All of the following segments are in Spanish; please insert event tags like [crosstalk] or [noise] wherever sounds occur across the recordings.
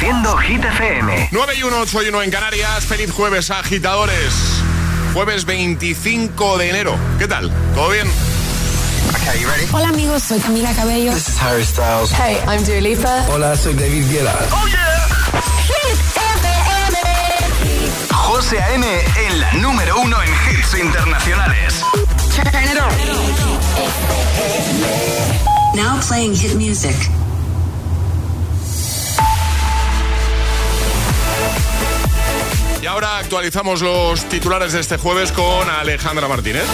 Reproduciendo Hit FM. 9 y 1, 8 y 1 en Canarias. Feliz jueves, agitadores. Jueves 25 de enero. ¿Qué tal? ¿Todo bien? Okay, you ready? Hola amigos, soy Camila Cabello. This is Harry Styles. Hey, I'm Dua Lipa. Hola, soy David Guetta. ¡Oh, yeah! Hit FM. José A.M. en la número uno en hits internacionales. Turn it on. Now playing hit music. Y ahora actualizamos los titulares de este jueves con Alejandra Martínez.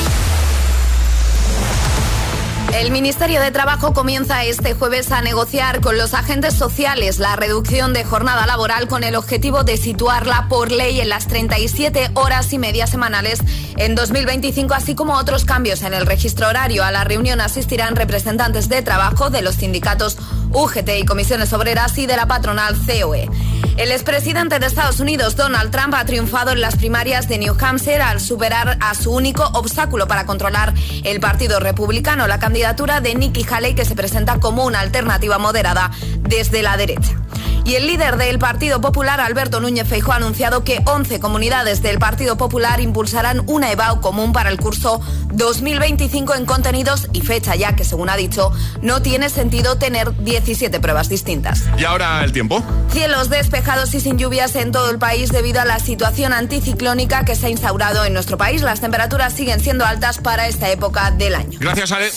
El Ministerio de Trabajo comienza este jueves a negociar con los agentes sociales la reducción de jornada laboral con el objetivo de situarla por ley en las 37 horas y media semanales en 2025, así como otros cambios en el registro horario. A la reunión asistirán representantes de trabajo de los sindicatos UGT y comisiones obreras y de la patronal COE. El expresidente de Estados Unidos, Donald Trump, ha triunfado en las primarias de New Hampshire al superar a su único obstáculo para controlar el Partido Republicano, la candidatura de Nikki Haley, que se presenta como una alternativa moderada desde la derecha. Y el líder del Partido Popular, Alberto Núñez Feijóo, ha anunciado que 11 comunidades del Partido Popular impulsarán una EBAU común para el curso 2025 en contenidos y fecha, ya que, según ha dicho, no tiene sentido tener 17 pruebas distintas. Y ahora el tiempo. Cielos despejados y sin lluvias en todo el país debido a la situación anticiclónica que se ha instaurado en nuestro país. Las temperaturas siguen siendo altas para esta época del año. Gracias, Ale.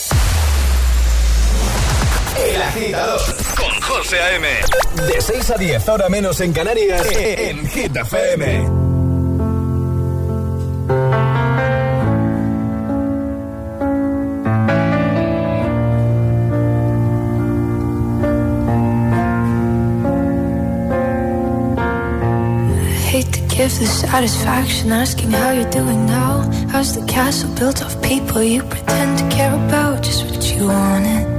El agitador con José A.M. De 6 a 10, ahora menos en Canarias, en Hit FM. hate to give the satisfaction asking how you're doing now. How's the castle built of people you pretend to care about? Just what you wanted.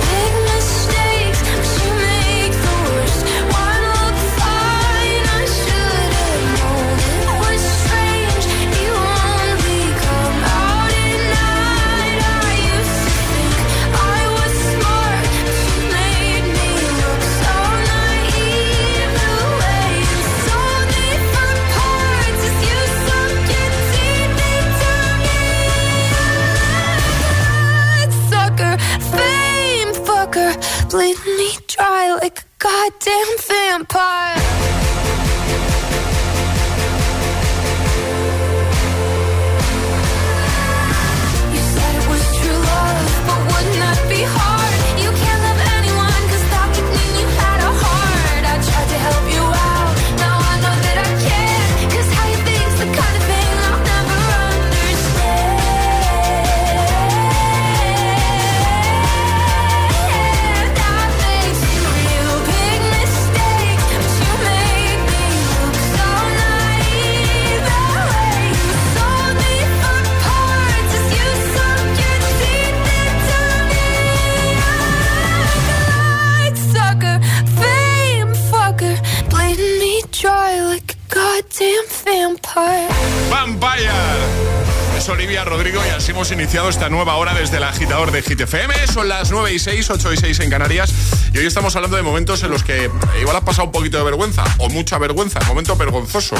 hemos iniciado esta nueva hora desde el agitador de GTFM. Son las 9 y 6, 8 y 6 en Canarias. Y hoy estamos hablando de momentos en los que igual has pasado un poquito de vergüenza o mucha vergüenza, momentos vergonzosos,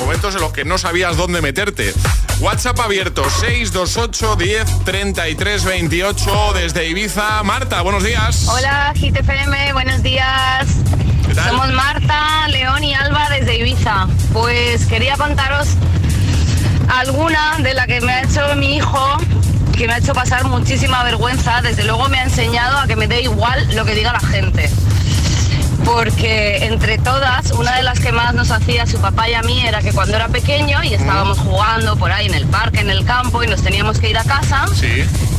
momentos en los que no sabías dónde meterte. WhatsApp abierto 628 10 33 28 desde Ibiza. Marta, buenos días. Hola, GTFM, buenos días. Somos Marta, León y Alba desde Ibiza. Pues quería contaros alguna de la que me ha hecho mi hijo, que me ha hecho pasar muchísima vergüenza. Desde luego me ha enseñado a que me dé igual lo que diga la gente. Porque entre todas, una de las que más nos hacía su papá y a mí era que cuando era pequeño y estábamos jugando por ahí en el parque, en el campo y nos teníamos que ir a casa,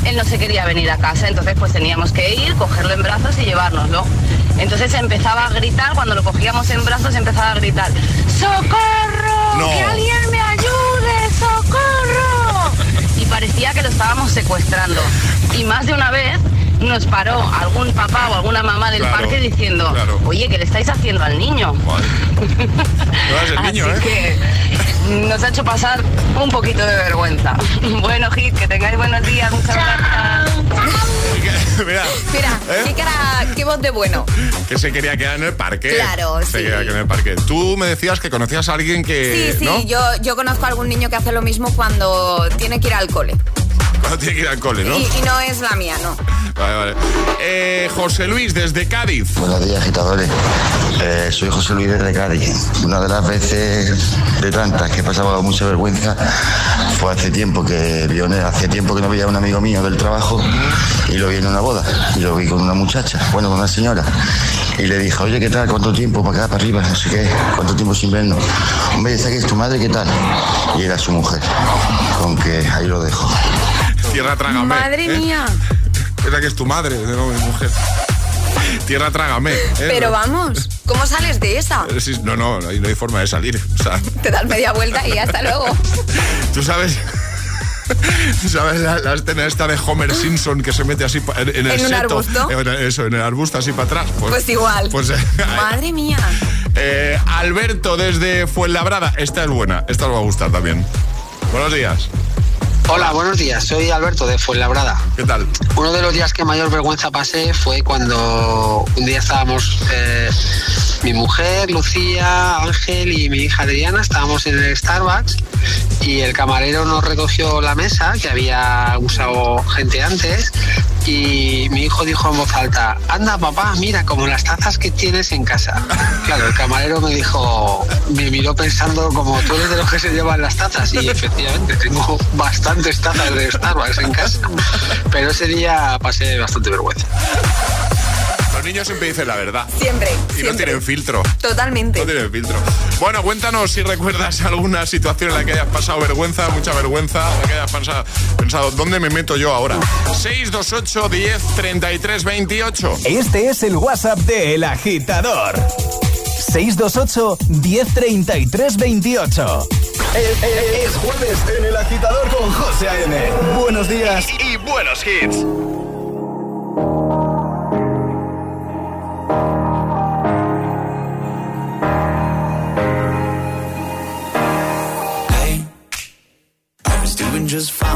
él no se quería venir a casa, entonces pues teníamos que ir, cogerlo en brazos y llevárnoslo. Entonces empezaba a gritar, cuando lo cogíamos en brazos empezaba a gritar, ¡Socorro! ¡Que alguien. Y parecía que lo estábamos secuestrando. Y más de una vez nos paró algún papá o alguna mamá del parque diciendo, oye, ¿qué le estáis haciendo al niño? [laughs] niño Así ¿eh? que nos ha hecho pasar un poquito de vergüenza. [laughs] Bueno, Hit, que tengáis buenos días, muchas gracias. [laughs] Mira, Mira, ¿Eh? qué, cara, qué voz de bueno. que se quería quedar en el parque. Claro, se sí. quería quedar en el parque. Tú me decías que conocías a alguien que. Sí, sí, ¿no? yo, yo conozco a algún niño que hace lo mismo cuando tiene que ir al cole. Cuando tiene que ir al cole, ¿no? Y, y no es la mía, no. Vale, vale. Eh, José Luis, desde Cádiz. Buenos días, agitadores. Eh, soy José Luis desde Cádiz. Una de las veces de tantas que he pasado mucha vergüenza fue hace tiempo que vi una- hace tiempo que no veía a un amigo mío del trabajo y lo vi en una boda y lo vi con una muchacha, bueno, con una señora. Y le dije, oye, ¿qué tal? ¿Cuánto tiempo? Para acá, para arriba, no sé qué. ¿Cuánto tiempo sin vernos? Hombre, ¿esa que es tu madre? ¿Qué tal? Y era su mujer. Con que ahí lo dejo. Tierra trágame. Madre ¿eh? mía. [laughs] Esa que es tu madre, no mi mujer. [laughs] Tierra trágame. ¿eh? Pero vamos, ¿cómo sales de esa? Eh, sí, No, no, ahí no hay forma de salir. O sea, [laughs] Te das media vuelta y hasta luego. [laughs] tú sabes. ¿Tú ¿Sabes la, la escena esta de Homer Simpson que se mete así pa- en, en el ¿En un seto? arbusto? En- Eso, en el arbusto así para atrás. Pues igual. Pues, Madre mía. eh, Alberto desde Fuenlabrada. Esta es buena, esta os va a gustar también. Buenos días. Hola, buenos días. Soy Alberto de Fuenlabrada. ¿Qué tal? Uno de los días que mayor vergüenza pasé fue cuando un día estábamos, eh, mi mujer, Lucía, Ángel y mi hija Adriana, estábamos en el Starbucks y el camarero nos recogió la mesa, que había usado gente antes, y mi hijo dijo en voz alta, anda papá, mira, como las tazas que tienes en casa. Claro, el camarero me dijo, me miró pensando como tú eres de los que se llevan las tazas, y efectivamente tengo bastantes tazas de Starbucks en casa. Pero ese día pasé bastante vergüenza. Los niños siempre dicen la verdad. Siempre. Y no tienen filtro. Totalmente. No tienen filtro. Bueno, cuéntanos si recuerdas [laughs] alguna situación en la que hayas pasado vergüenza, mucha vergüenza, en la que hayas pensado, pensado ¿dónde me meto yo ahora? 628 10 33 28. Este es el WhatsApp de El Agitador. 628 1033 28. Es, es- es jueves en El Agitador con José A.M. Buenos días y buenos hits.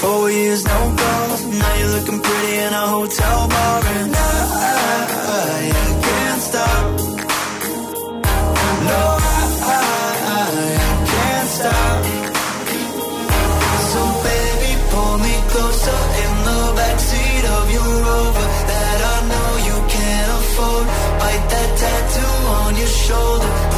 Four years, no calls. Now you're looking pretty in a hotel bar, and I, I can't stop. No, I, I can't stop. So baby, pull me closer in the backseat of your Rover that I know you can't afford. Bite that tattoo on your shoulder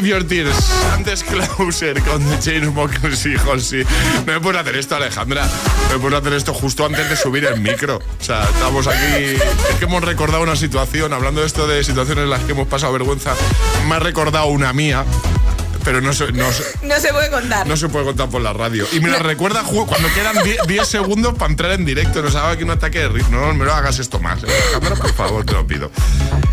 Save Your Tears. Antes Closer con The Chainsmokers y Halsey. No me puedes hacer esto, Alejandra. No me puedes hacer esto justo antes de subir el micro. O sea, estamos aquí... Es que hemos recordado una situación, hablando de esto de situaciones en las que hemos pasado vergüenza, me ha recordado una mía pero no se, no, no se puede contar. No se puede contar por la radio. Y me la recuerda cuando quedan 10 segundos para entrar en directo. Nos haga aquí un ataque de ritmo. No, me lo hagas esto más. ¿eh? Cámara, por favor, te lo pido.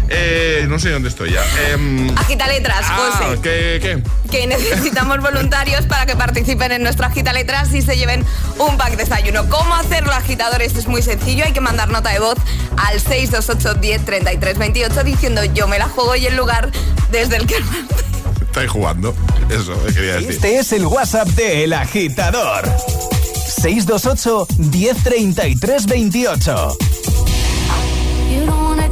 Eh, no sé dónde estoy ya. Eh, agita letras, ah, José. ¿qué, ¿qué? Que necesitamos voluntarios para que participen en nuestro agita letras y se lleven un pack de desayuno. ¿Cómo hacerlo, agitador? Esto es muy sencillo. Hay que mandar nota de voz al 628 10 33 28 diciendo yo me la juego y el lugar desde el que estáis jugando. Eso quería decir. Este es el WhatsApp de El Agitador. 628 1033 28.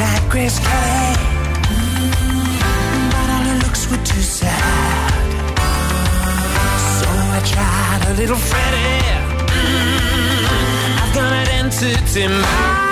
Like Grace Kelly, but all her looks were too sad. So I tried a little Freddie. Mm, I've got an entity mind.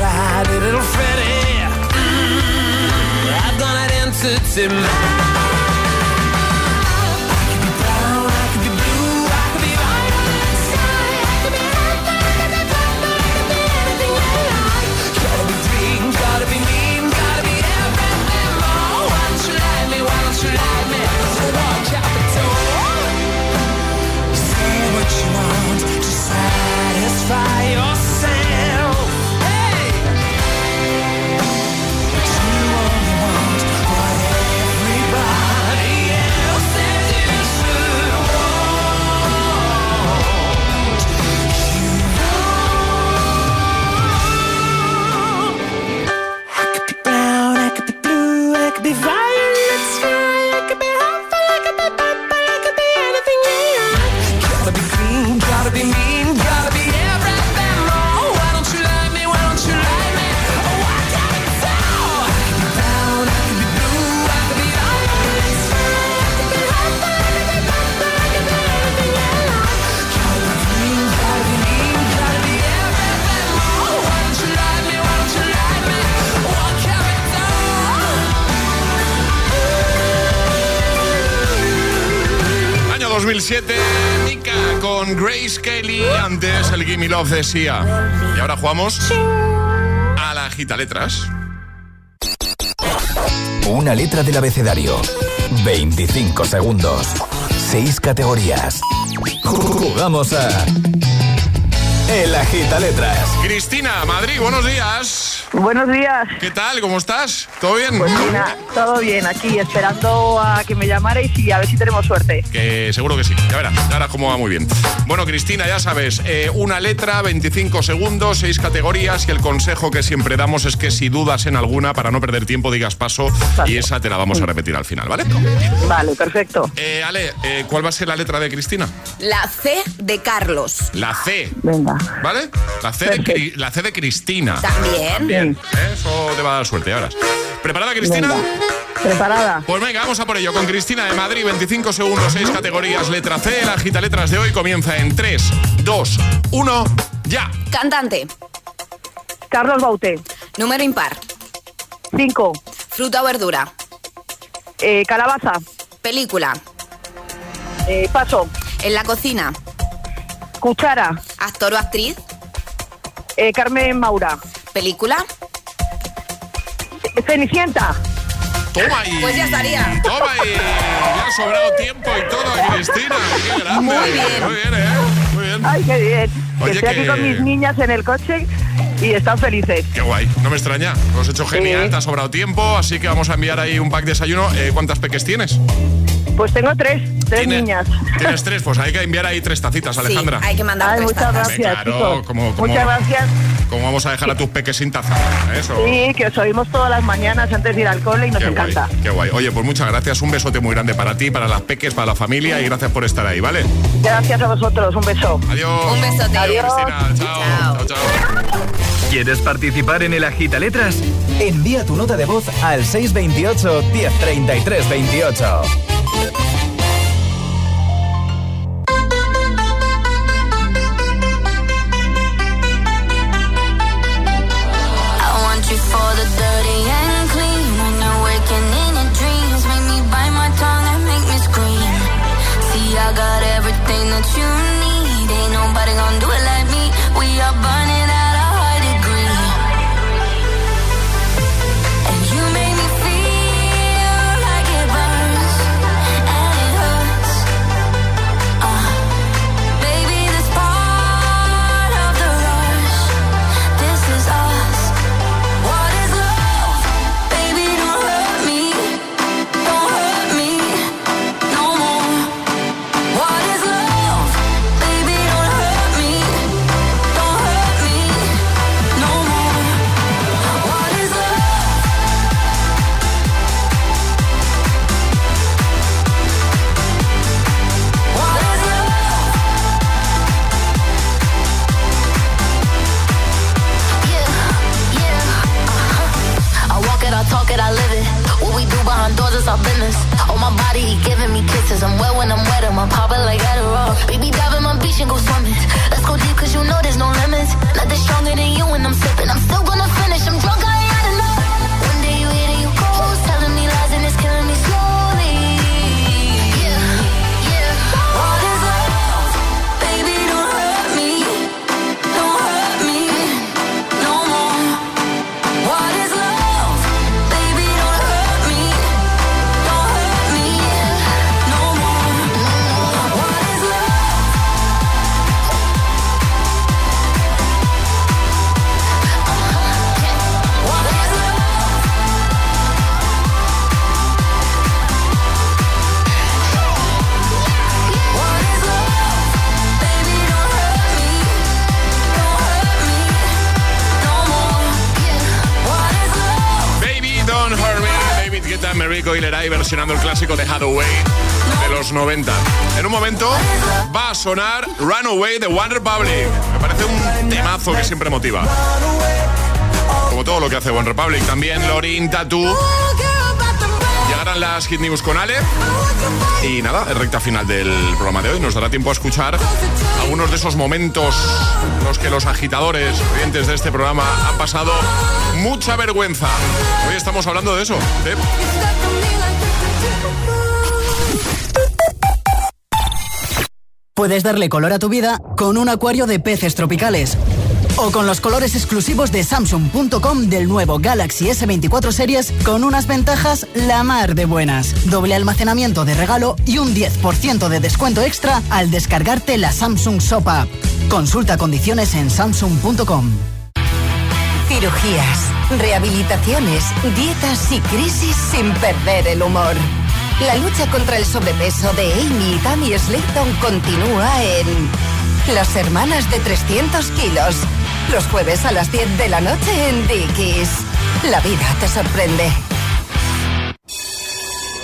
Tried little Freddy. I've done it entity mine. Grace Kelly, antes el Gimme Love de Sia. Y ahora jugamos a la gita letras. Una letra del abecedario. 25 segundos. 6 categorías. Jugamos a. El Agita Letras. Cristina, Madrid, buenos días. Buenos días. ¿Qué tal? ¿Cómo estás? ¿Todo bien? Pues mira, todo bien aquí, esperando a que me llamarais y a ver si tenemos suerte. Que seguro que sí. Ya verás, ya verás cómo va muy bien. Bueno, Cristina, ya sabes, eh, una letra, 25 segundos, seis categorías y el consejo que siempre damos es que si dudas en alguna, para no perder tiempo, digas paso y esa te la vamos a repetir al final, ¿vale? Vale, perfecto. Eh, Ale, eh, ¿cuál va a ser la letra de Cristina? La C de Carlos. La C. Venga. ¿Vale? La C, de, Cri- la C de Cristina. También. ¿eh? Eso te va a dar suerte, verás. ¿Preparada, Cristina? Venga. Preparada. Pues venga, vamos a por ello con Cristina de Madrid, 25 segundos, 6 categorías, letra C. La gita letras de hoy comienza en 3, 2, 1, ya. Cantante. Carlos Bauté. Número impar. 5. Fruta o verdura. Eh, calabaza. Película. Eh, paso. En la cocina. Cuchara. Actor o actriz. Eh, Carmen Maura. Película. Cenicienta. Toma y. Pues ya estaría. Toma y. Ya ha sobrado tiempo y todo, Cristina. Qué grande. Muy bien. Muy bien, ¿eh? Muy bien. Ay, qué bien. Oye, que estoy aquí que- con mis niñas en el coche y están felices. Qué guay, no me extraña. Lo has hecho genial, Sí. te ha sobrado tiempo, así que vamos a enviar ahí un pack de desayuno. Eh, ¿Cuántas peques tienes? Pues tengo tres, tres Tiene- niñas. Tienes tres, pues hay que enviar ahí tres tacitas, Alejandra. hay que mandar Ay, tres muchas tazas. gracias, Claro, chicos. como- como- Muchas gracias. ¿Cómo vamos a dejar a tus peques sin taza? Eso. Sí, que os oímos todas las mañanas antes de ir al cole y nos Qué guay, encanta. qué guay. Oye, pues muchas gracias. Un besote muy grande para ti, para las peques, para la familia y gracias por estar ahí, ¿vale? Gracias a vosotros, un beso. Adiós. Un besote. Adiós. Cristina, chao. Chao, chao. ¿Quieres participar en el Agita Letras? Envía tu nota de voz al 628 1033 28. You versionando el clásico de Hathaway de los 90. En un momento va a sonar Runaway de One Republic. Me parece un temazo que siempre motiva. Como todo lo que hace One Republic. También Lorin, Tattoo. Llegarán las Hit News con Ale. Y nada, es recta final del programa de hoy. Nos dará tiempo a escuchar algunos de esos momentos en los que los agitadores, clientes de este programa, han pasado mucha vergüenza. Hoy estamos hablando de eso. Puedes darle color a tu vida con un acuario de peces tropicales. O con los colores exclusivos de Samsung.com del nuevo Galaxy S24 Series con unas ventajas la mar de buenas. Doble almacenamiento de regalo y un 10% de descuento extra al descargarte la Samsung Shop App. Consulta condiciones en Samsung.com. Cirugías, rehabilitaciones, dietas y crisis sin perder el humor. La lucha contra el sobrepeso de Amy y Tammy Slayton continúa en Las Hermanas de 300 kilos. Los jueves a las 10 de la noche en Dickies. La vida te sorprende.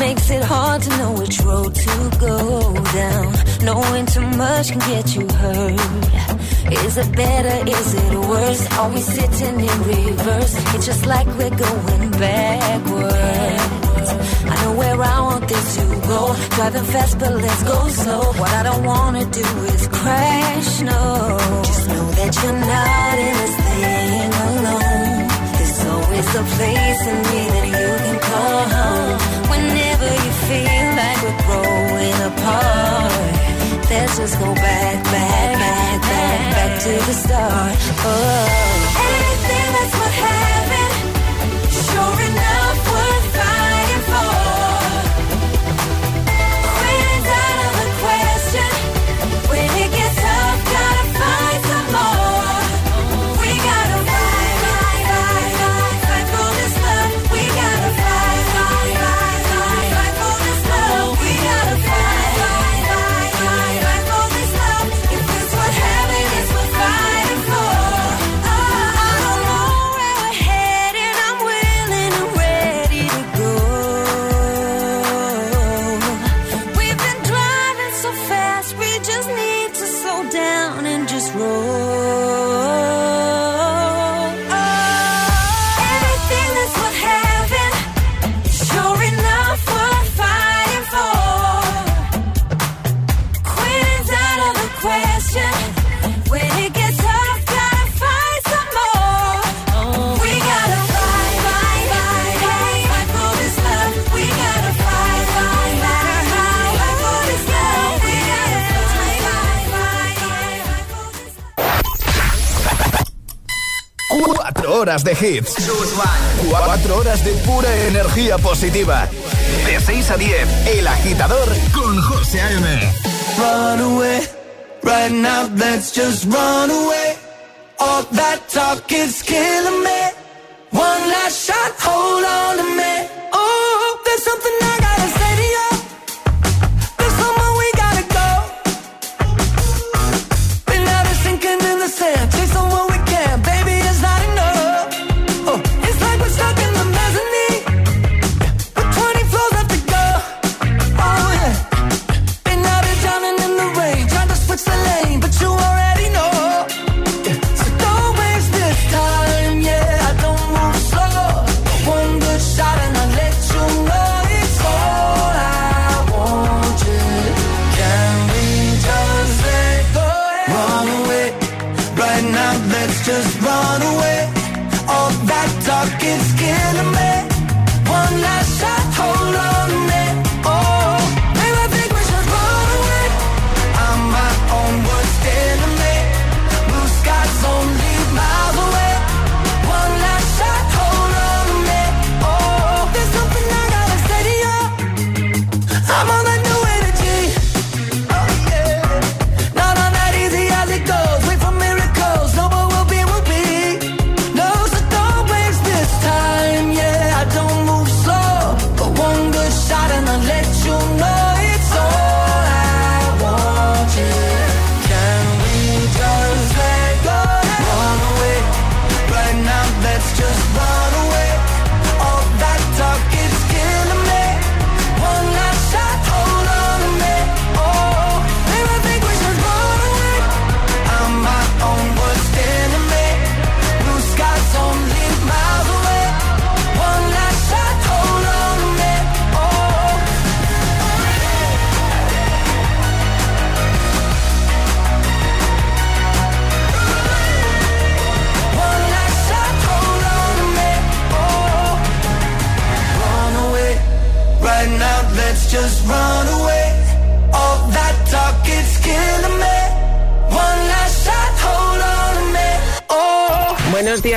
Makes it hard to know which road to go down. Knowing too much can get you hurt. Is it better? Is it worse? Are we sitting in reverse? It's just like we're going backwards. I know where I want this to go. Driving fast, but let's go slow. What I don't wanna do is crash, no. Just know that you're not in this thing alone. There's always a place in me that you can call home. Whenever you feel like we're growing apart, let's just go back, back, back, back, back to the start. Oh. Anything that's worth having, sure enough horas de hits. Cuatro horas de pura energía positiva. De 6 a 10, El Agitador con José A.M. Run away, right now let's just run away.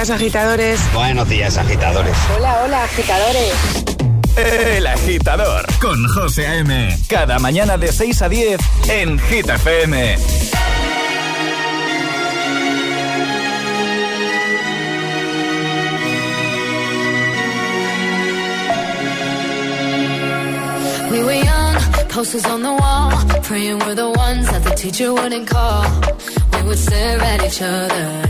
Días, agitadores. Buenos días, agitadores. Hola, hola, agitadores. El agitador con José A.M. Cada mañana de 6 a 10 en Hit FM. We were young, posters on the wall, praying we're the ones that the teacher wouldn't call. We would stare at each other,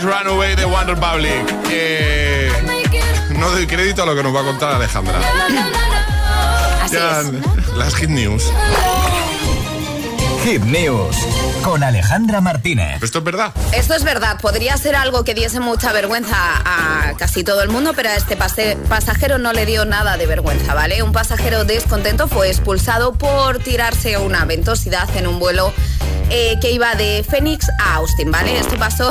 Antes Runaway de Wonder Public. Eh, no doy crédito a lo que nos va a contar Alejandra. Así Ya, es. Las hit news. Hit News con Alejandra Martínez. ¿Esto es verdad? Esto es verdad, podría ser algo que diese mucha vergüenza a casi todo el mundo, pero a este pase- pasajero no le dio nada de vergüenza, ¿vale? Un pasajero descontento fue expulsado por tirarse una ventosidad en un vuelo eh, que iba de Phoenix a Austin, ¿vale? Esto pasó...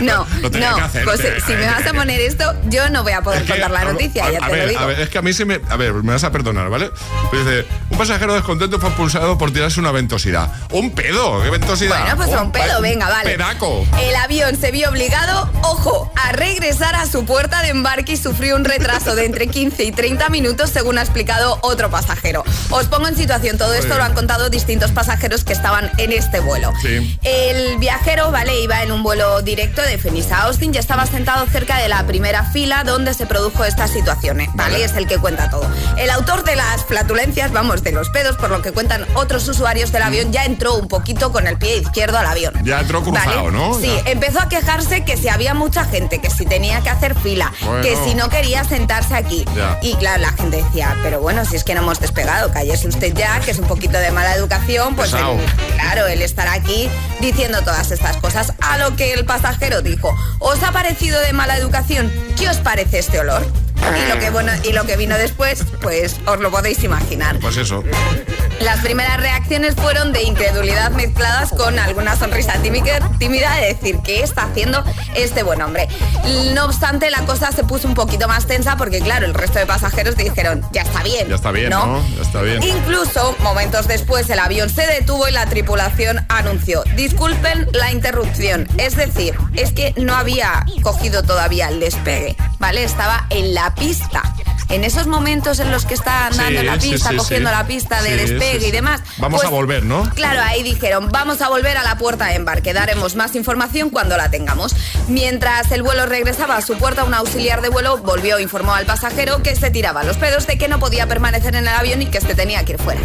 No, Lo no, que hacer, José, te- si me vas a poner esto, yo no voy a poder Es que, contar la noticia, a, ya a te ver, lo digo. a ver, es que a mí se me. A ver, me vas a perdonar, ¿vale? Pues dice: pasajero descontento fue expulsado por tirarse una ventosidad. ¡Un pedo! ¿Qué ventosidad? Bueno, pues un pedo, venga, vale. Pedaco. El avión se vio obligado, ojo, a regresar a su puerta de embarque y sufrió un retraso de entre 15 y 30 minutos, según ha explicado otro pasajero. Os pongo en situación, todo esto lo han contado distintos pasajeros que estaban en este vuelo. Sí. El viajero, vale, iba en un vuelo directo de Phoenix a Austin y estaba sentado cerca de la primera fila donde se produjo esta situación, ¿eh? ¿vale? Vale. Es el que cuenta todo. El autor de las flatulencias, vamos, de los pedos, por lo que cuentan otros usuarios del avión, ya entró un poquito con el pie izquierdo al avión. Ya entró cruzado, ¿Vale? ¿no? Sí, Ya. empezó a quejarse que si había mucha gente, que si tenía que hacer fila, Bueno. que si no quería sentarse aquí. Ya. Y claro, la gente decía, pero bueno, si es que no hemos despegado, cállese usted ya, que es un poquito de mala educación, pues él- claro, él estará aquí diciendo todas estas cosas. A lo que el pasajero dijo, ¿os ha parecido de mala educación? ¿Qué os parece este olor? Y lo que bueno, y lo que vino después, pues os lo podéis imaginar. Pues eso. Las primeras reacciones fueron de incredulidad mezcladas con alguna sonrisa tímida de decir qué está haciendo este buen hombre. No obstante, la cosa se puso un poquito más tensa porque, claro, el resto de pasajeros dijeron, ya está bien. Ya está bien, ¿no? Ya está bien. Incluso, momentos después, el avión se detuvo y la tripulación anunció, disculpen la interrupción. Es decir, es que no había cogido todavía el despegue, ¿vale? Estaba en la pista. En esos momentos en los que está andando Sí, en la pista, sí, cogiendo sí. la pista de despegue y demás. Vamos pues, a volver, ¿no? Claro, ahí dijeron, vamos a volver a la puerta de embarque, daremos más información cuando la tengamos. Mientras el vuelo regresaba a su puerta, un auxiliar de vuelo volvió e informó al pasajero que se tiraba los pedos de que no podía permanecer en el avión y que este tenía que ir fuera.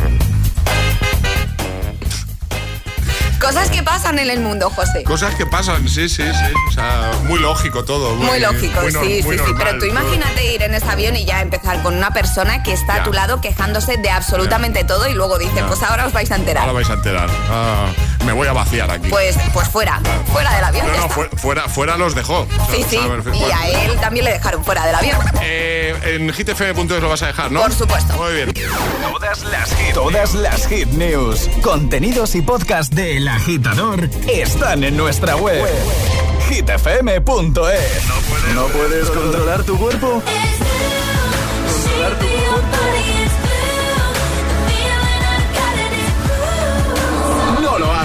Cosas que pasan en el mundo, José. Cosas que pasan, sí, sí, sí. O sea, muy lógico todo. Muy, Muy lógico, muy sí, muy sí, sí. Pero tú todo. imagínate ir en ese avión y ya empezar con una persona que está Ya. a tu lado quejándose de absolutamente todo y luego dice, Ya. pues ahora os vais a enterar. Ahora vais a enterar. Ah, me voy a vaciar aquí. Pues, pues fuera, fuera del avión. no, no, fu- fuera, fuera los dejó. Sí, sí. A ver, Y bueno. a él también le dejaron fuera del avión. Eh, en hitfm.es lo vas a dejar, ¿no? Por supuesto. Muy bien. Todas las hit, todas las hit news, contenidos y podcast de El Agitador están en nuestra web. hitfm.es. ¿No puedes controlar tu cuerpo? Controlar tu cuerpo. No lo hagas.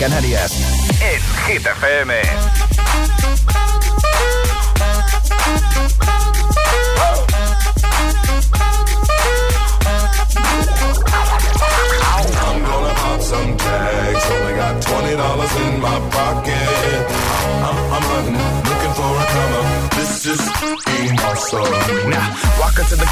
Canarias.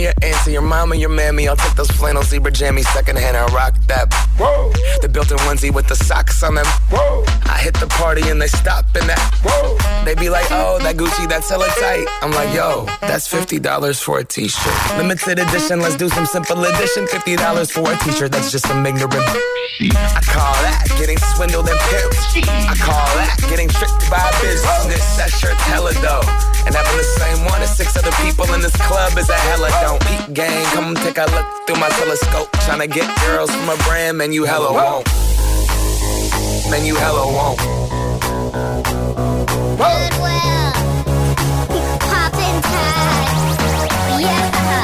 your auntie, your mama, your mammy. I'll take those flannel zebra jammies secondhand and rock that. Whoa. The built-in onesie with the socks on them. Whoa. I hit the party and they stop in that. Whoa. They be like, oh, that Gucci, that's hella tight. I'm like, yo, that's $50 for a t-shirt. Limited edition, let's do some simple edition. $50 for a t-shirt, that's just some ignorant. I call that getting swindled and pimped. I call that getting tricked by business. That shirt's hella dope. And having the same one as six other people in this club is a hella don't. Peep gang, come take a look through my telescope. Tryna get girls from a brand, man, you hella won't. Man, you hella won't.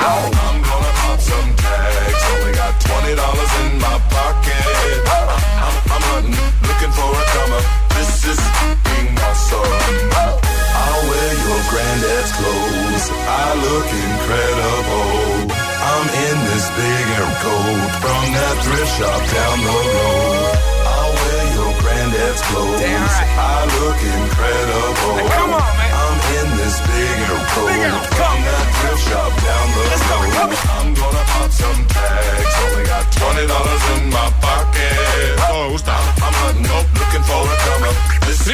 I'm gonna pop some tags. Only got twenty dollars in my pocket. I'm, I'm, I'm hunting, looking for a come. This is being awesome. I'll wear your granddad's clothes. I look incredible. I'm in this big air coat from that thrift shop down the road. I'll wear your granddad's clothes. I look incredible. come on, man. In this big air coat from that thrift shop down the road. I'm gonna pop some tags. Only got twenty dollars in my pocket. Oh, me gusta. I'm hunting, looking for a come up.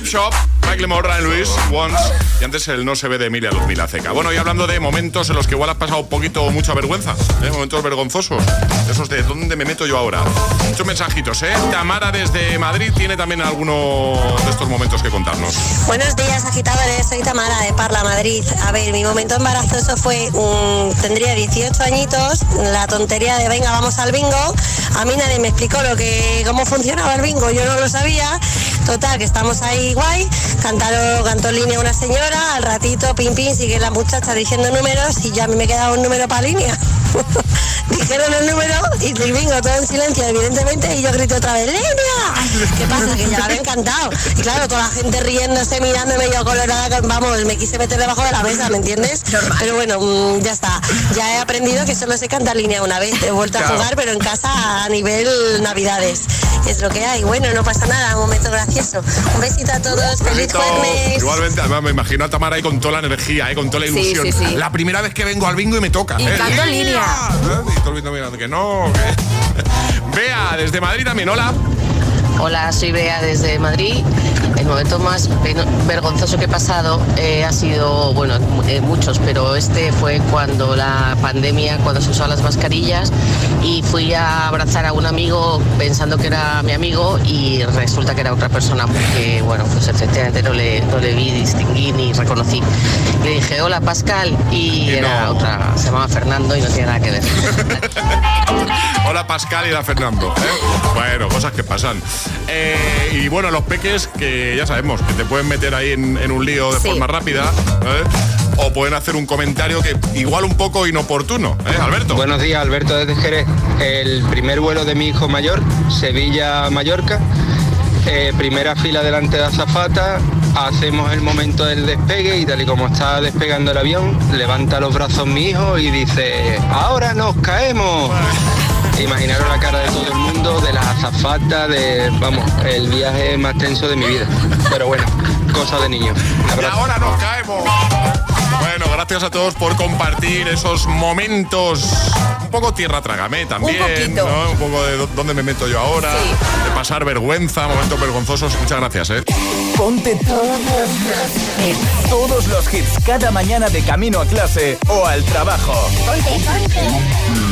Shop, Michael Moore, Ryan Luis, Once y antes el No se ve de Emilia Luzmila Ceca. Bueno, y hablando de momentos en los que igual has pasado un poquito mucha vergüenza, ¿eh? momentos vergonzosos, esos de ¿dónde me meto yo ahora? Muchos mensajitos, ¿eh? Tamara desde Madrid tiene también alguno de estos momentos que contarnos. Buenos días, agitadores. Soy Tamara de Parla, Madrid. A ver, mi momento embarazoso fue, tendría 18 añitos, la tontería de venga, vamos al bingo. A mí nadie me explicó lo que, cómo funcionaba el bingo, yo no lo sabía. Total, que estamos ahí guay, cantaron, cantó línea una señora, al ratito, pim pim, sigue la muchacha diciendo números y ya a mí me quedaba un número para línea. [laughs] Dijeron el número y bingo todo en silencio, evidentemente, y yo grito otra vez, ¡Línea! ¿Qué pasa? Que ya la había encantado. Y claro, toda la gente riéndose, mirándome, yo colorada, vamos, me quise meter debajo de la mesa, ¿me entiendes? Pero bueno, mm, ya está. Ya he aprendido que solo sé cantar línea una vez. He vuelto a jugar, pero en casa a nivel navidades. Es lo que hay. Bueno, no pasa nada, un momento gracioso. Un besito a todos, feliz jueves. Igualmente, además me imagino a Tamara ahí con toda la energía, ¿eh? con toda la ilusión. sí, sí. La primera vez que vengo al bingo y me toca. Y ¿eh? línea. ¿Eh? Y todo el mundo mirando que no. que- [laughs] Bea, desde Madrid también, hola. Hola, soy Bea desde Madrid. El momento más vergonzoso que he pasado eh, ha sido, bueno, eh, muchos, pero este fue cuando la pandemia, cuando se usaban las mascarillas y fui a abrazar a un amigo pensando que era mi amigo y resulta que era otra persona porque, bueno, pues efectivamente no le, no le vi, distinguí ni reconocí. Le dije, hola Pascal y era otra, se llamaba Fernando y no tiene nada que ver. [laughs] Hola Pascal y la Fernando. ¿eh? Bueno, cosas que pasan. Y bueno, los peques que ya sabemos que te pueden meter ahí en, en un lío de Sí. forma rápida. ¿eh? O pueden hacer un comentario que igual un poco inoportuno. ¿eh, Alberto? Buenos días, Alberto desde Jerez. El primer vuelo de mi hijo mayor, Sevilla-Mallorca. Eh, primera fila delante de azafata, hacemos el momento del despegue y tal y como está despegando el avión, levanta los brazos mi hijo y dice, ahora nos caemos. Imaginaros la cara de todo el mundo, de las azafatas, de, vamos, el viaje más tenso de mi vida. Pero bueno, cosa de niño. Y ahora nos caemos. Bueno, gracias a todos por compartir esos momentos. Un poco tierra trágame también. Un poquito. ¿no? Un poco de dó- dónde me meto yo ahora. De pasar vergüenza, momentos vergonzosos. Muchas gracias, ¿eh? Ponte todos los hits. Todos los hits cada mañana de camino a clase o al trabajo. Ponte, ponte.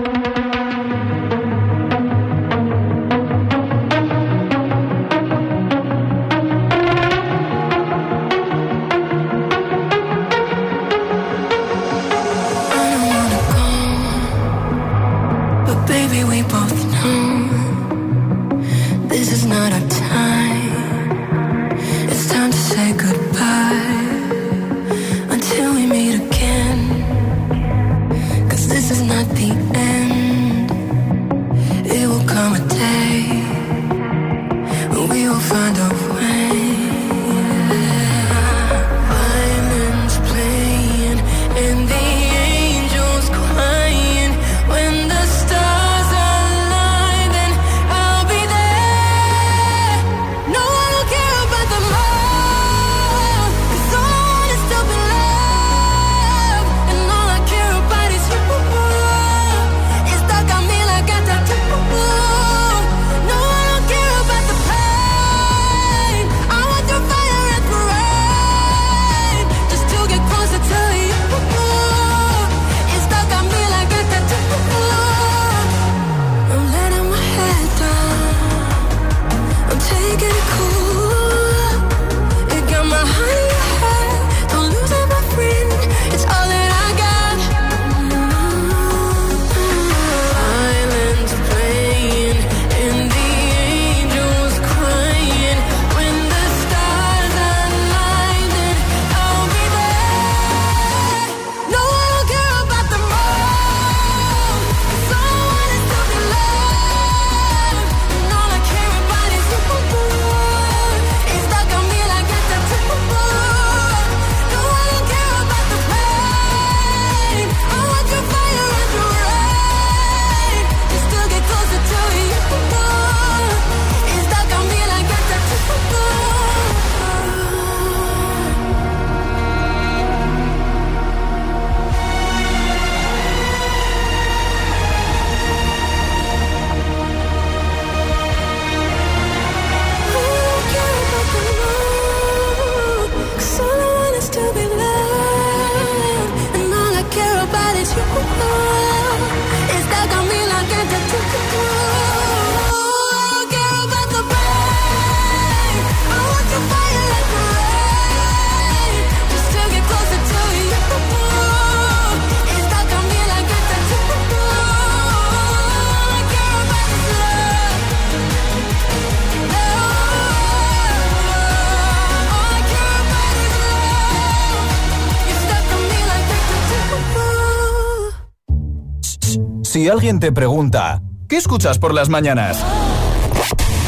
alguien te pregunta, ¿qué escuchas por las mañanas?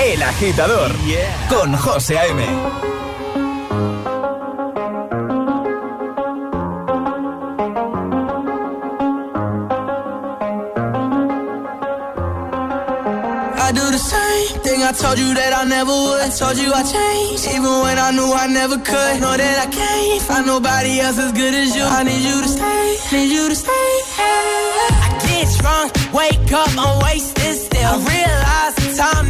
El agitador con José A.M. I do the same thing I told you that I never would. I told you I changed, even when I knew I never could. Know that I can't find nobody else as good as you. I need you to stay, need you to stay. Drunk, wake up, I'm wasted still. I realize the time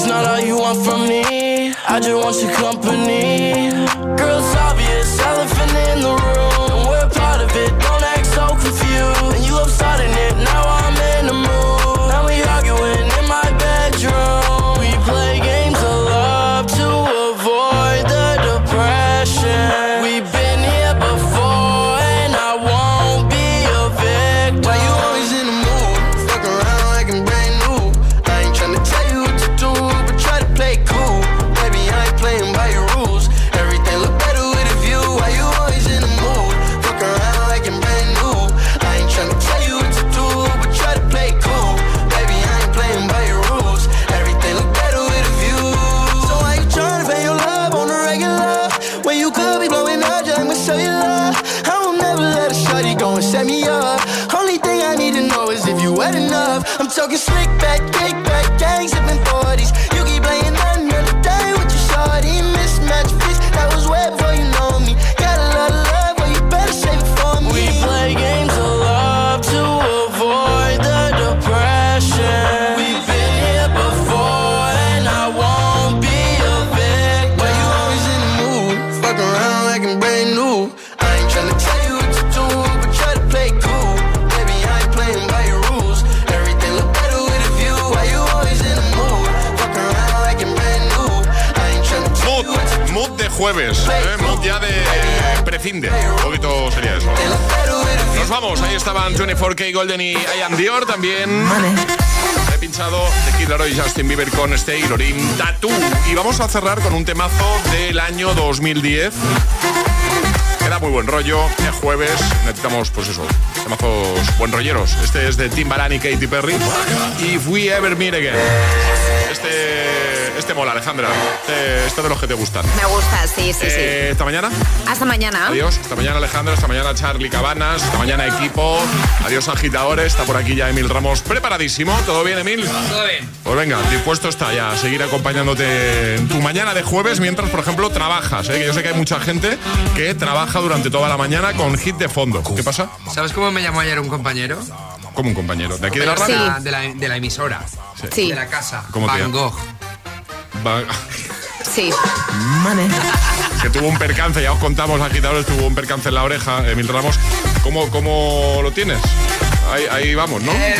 It's not all you want from me. I just want your company. Jueves, ¿eh? ya de precinde. Un poquito sería eso. Nos vamos, ahí estaban 24K Golden y Ian Dior también. He pinchado de Kid Laroi y Justin Bieber con Stay, Lorin, Tattoo. Y vamos a cerrar con un temazo del año 2010. Queda muy buen rollo, es jueves, necesitamos pues eso, temazos buen rolleros. Este es de Timbaland y Katy Perry. If We Ever Meet Again. Este, este mola, Alejandra. Esto de los que te gustan. Me gusta, sí, sí, sí. Eh, ¿Hasta mañana? Hasta mañana. Adiós. Hasta mañana, Alejandra. Hasta mañana, Charlie Cabanas. Hasta mañana, equipo. Adiós, agitadores. Está por aquí ya Emil Ramos. Preparadísimo. ¿Todo bien, Emil? Todo bien. Pues venga, dispuesto está ya a seguir acompañándote en tu mañana de jueves mientras, por ejemplo, trabajas. ¿eh? Que yo sé que hay mucha gente que trabaja durante toda la mañana con hit de fondo. ¿Qué pasa? ¿Sabes cómo me llamó ayer un compañero? como un compañero. ¿De aquí de la radio? Sí. De, la, de, la, emisora. Sí. De la casa. Van Gogh. Sí. Mane. Que tuvo un percance, ya os contamos, agitadores, tuvo un percance en la oreja, Emil Ramos. ¿Cómo, cómo lo tienes? Ahí vamos, ¿no? Eh,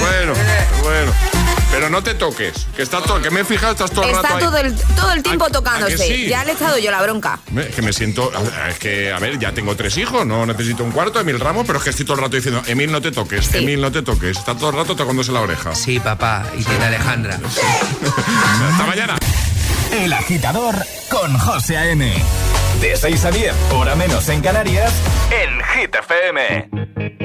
bueno, eh, bueno. Eh. Pero no te toques, que, estás todo, que me he fijado, estás todo el Está rato todo. El, todo el tiempo ¿A, tocándose. sí? Ya le he echado yo la bronca. Es que me siento. Es que, a ver, ya tengo tres hijos, no necesito un cuarto, Emil Ramos, pero es que estoy todo el rato diciendo, Emil, no te toques. Emil, no te toques. Está todo el rato tocándose la oreja. Sí, papá, y tiene Alejandra. [laughs] Hasta mañana. El agitador con José A.M. De 6 a 10, hora menos en Canarias, en HitFM.